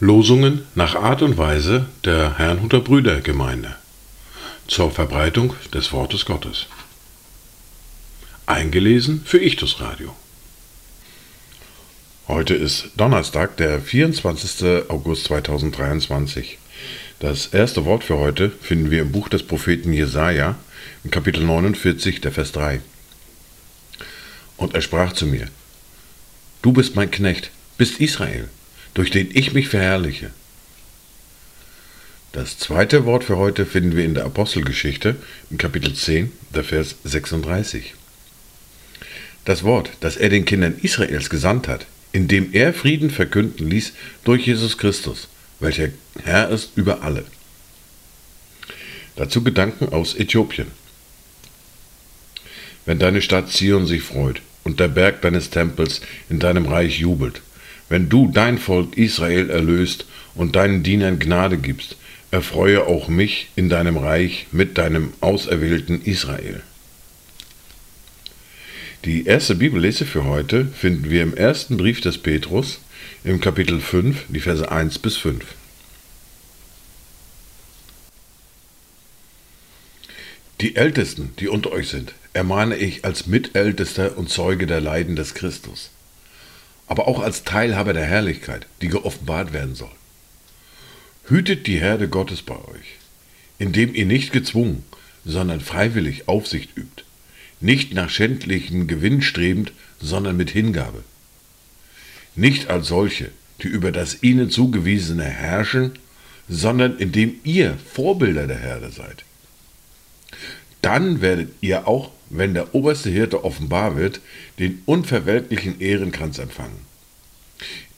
Losungen nach Art und Weise der Herrnhuter Brüdergemeinde zur Verbreitung des Wortes Gottes. Eingelesen für Ichtus Radio. Heute ist Donnerstag, der 24. August 2023. Das erste Wort für heute finden wir im Buch des Propheten Jesaja, in Kapitel 49, der Vers 3. Und er sprach zu mir: Du bist mein Knecht, bist Israel, durch den ich mich verherrliche. Das zweite Wort für heute finden wir in der Apostelgeschichte, im Kapitel 10, der Vers 36. Das Wort, das er den Kindern Israels gesandt hat, indem er Frieden verkünden ließ durch Jesus Christus, welcher Herr ist über alle. Dazu Gedanken aus Äthiopien. Wenn deine Stadt Zion sich freut und der Berg deines Tempels in deinem Reich jubelt, wenn du dein Volk Israel erlöst und deinen Dienern Gnade gibst, erfreue auch mich in deinem Reich mit deinem auserwählten Israel. Die erste Bibellese für heute finden wir im ersten Brief des Petrus im Kapitel 5, die Verse 1 bis 5. Die Ältesten, die unter euch sind, ermahne ich als Mitältester und Zeuge der Leiden des Christus, aber auch als Teilhaber der Herrlichkeit, die geoffenbart werden soll. Hütet die Herde Gottes bei euch, indem ihr nicht gezwungen, sondern freiwillig Aufsicht übt nicht nach schändlichem Gewinn strebend, sondern mit Hingabe. Nicht als solche, die über das ihnen zugewiesene herrschen, sondern indem ihr Vorbilder der Herde seid. Dann werdet ihr auch, wenn der oberste Hirte offenbar wird, den unverweltlichen Ehrenkranz empfangen.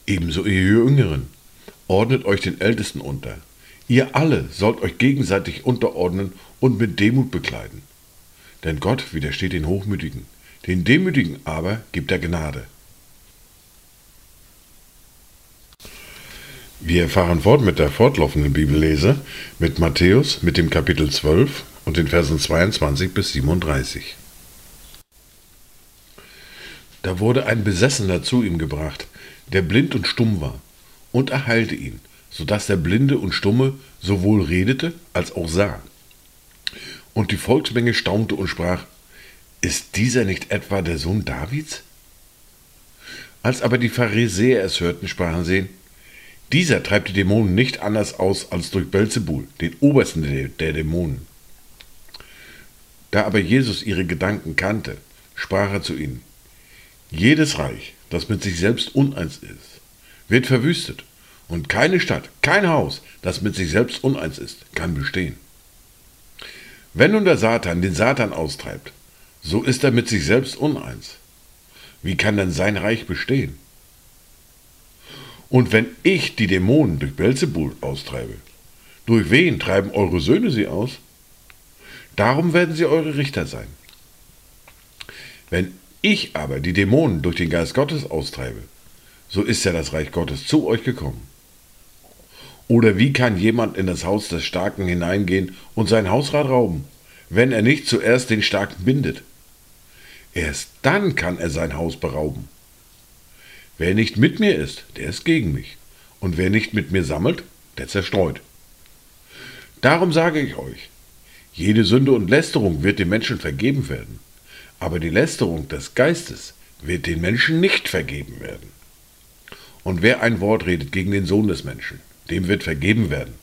Ebenso ihr Jüngeren, ordnet euch den Ältesten unter. Ihr alle sollt euch gegenseitig unterordnen und mit Demut bekleiden. Denn Gott widersteht den Hochmütigen, den Demütigen aber gibt er Gnade. Wir fahren fort mit der fortlaufenden Bibellese mit Matthäus mit dem Kapitel 12 und den Versen 22 bis 37. Da wurde ein Besessener zu ihm gebracht, der blind und stumm war, und er heilte ihn, so dass der Blinde und Stumme sowohl redete als auch sah. Und die Volksmenge staunte und sprach, ist dieser nicht etwa der Sohn Davids? Als aber die Pharisäer es hörten, sprachen sie, dieser treibt die Dämonen nicht anders aus als durch Belzebul, den Obersten der Dämonen. Da aber Jesus ihre Gedanken kannte, sprach er zu ihnen, jedes Reich, das mit sich selbst uneins ist, wird verwüstet, und keine Stadt, kein Haus, das mit sich selbst uneins ist, kann bestehen. Wenn nun der Satan den Satan austreibt, so ist er mit sich selbst uneins. Wie kann denn sein Reich bestehen? Und wenn ich die Dämonen durch Belzebul austreibe, durch wen treiben eure Söhne sie aus? Darum werden sie eure Richter sein. Wenn ich aber die Dämonen durch den Geist Gottes austreibe, so ist ja das Reich Gottes zu euch gekommen. Oder wie kann jemand in das Haus des Starken hineingehen und sein Hausrat rauben, wenn er nicht zuerst den Starken bindet? Erst dann kann er sein Haus berauben. Wer nicht mit mir ist, der ist gegen mich. Und wer nicht mit mir sammelt, der zerstreut. Darum sage ich euch, jede Sünde und Lästerung wird den Menschen vergeben werden, aber die Lästerung des Geistes wird den Menschen nicht vergeben werden. Und wer ein Wort redet gegen den Sohn des Menschen, dem wird vergeben werden.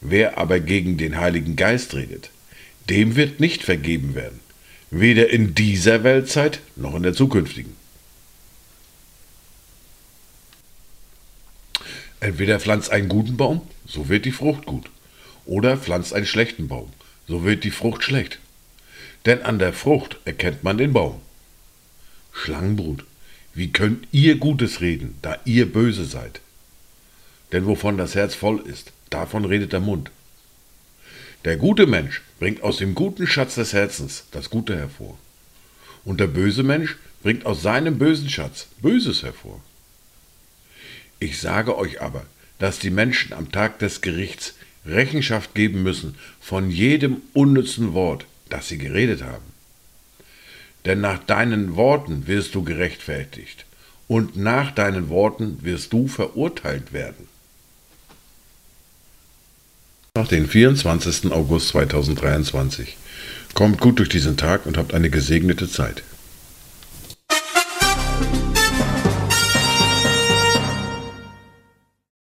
Wer aber gegen den Heiligen Geist redet, dem wird nicht vergeben werden, weder in dieser Weltzeit noch in der zukünftigen. Entweder pflanzt einen guten Baum, so wird die Frucht gut, oder pflanzt einen schlechten Baum, so wird die Frucht schlecht. Denn an der Frucht erkennt man den Baum. Schlangenbrut, wie könnt ihr Gutes reden, da ihr böse seid? Denn wovon das Herz voll ist, davon redet der Mund. Der gute Mensch bringt aus dem guten Schatz des Herzens das Gute hervor. Und der böse Mensch bringt aus seinem bösen Schatz Böses hervor. Ich sage euch aber, dass die Menschen am Tag des Gerichts Rechenschaft geben müssen von jedem unnützen Wort, das sie geredet haben. denn nach deinen Worten wirst du gerechtfertigt und nach deinen Worten wirst du verurteilt werden. Nach den 24. August 2023. Kommt gut durch diesen Tag und habt eine gesegnete Zeit.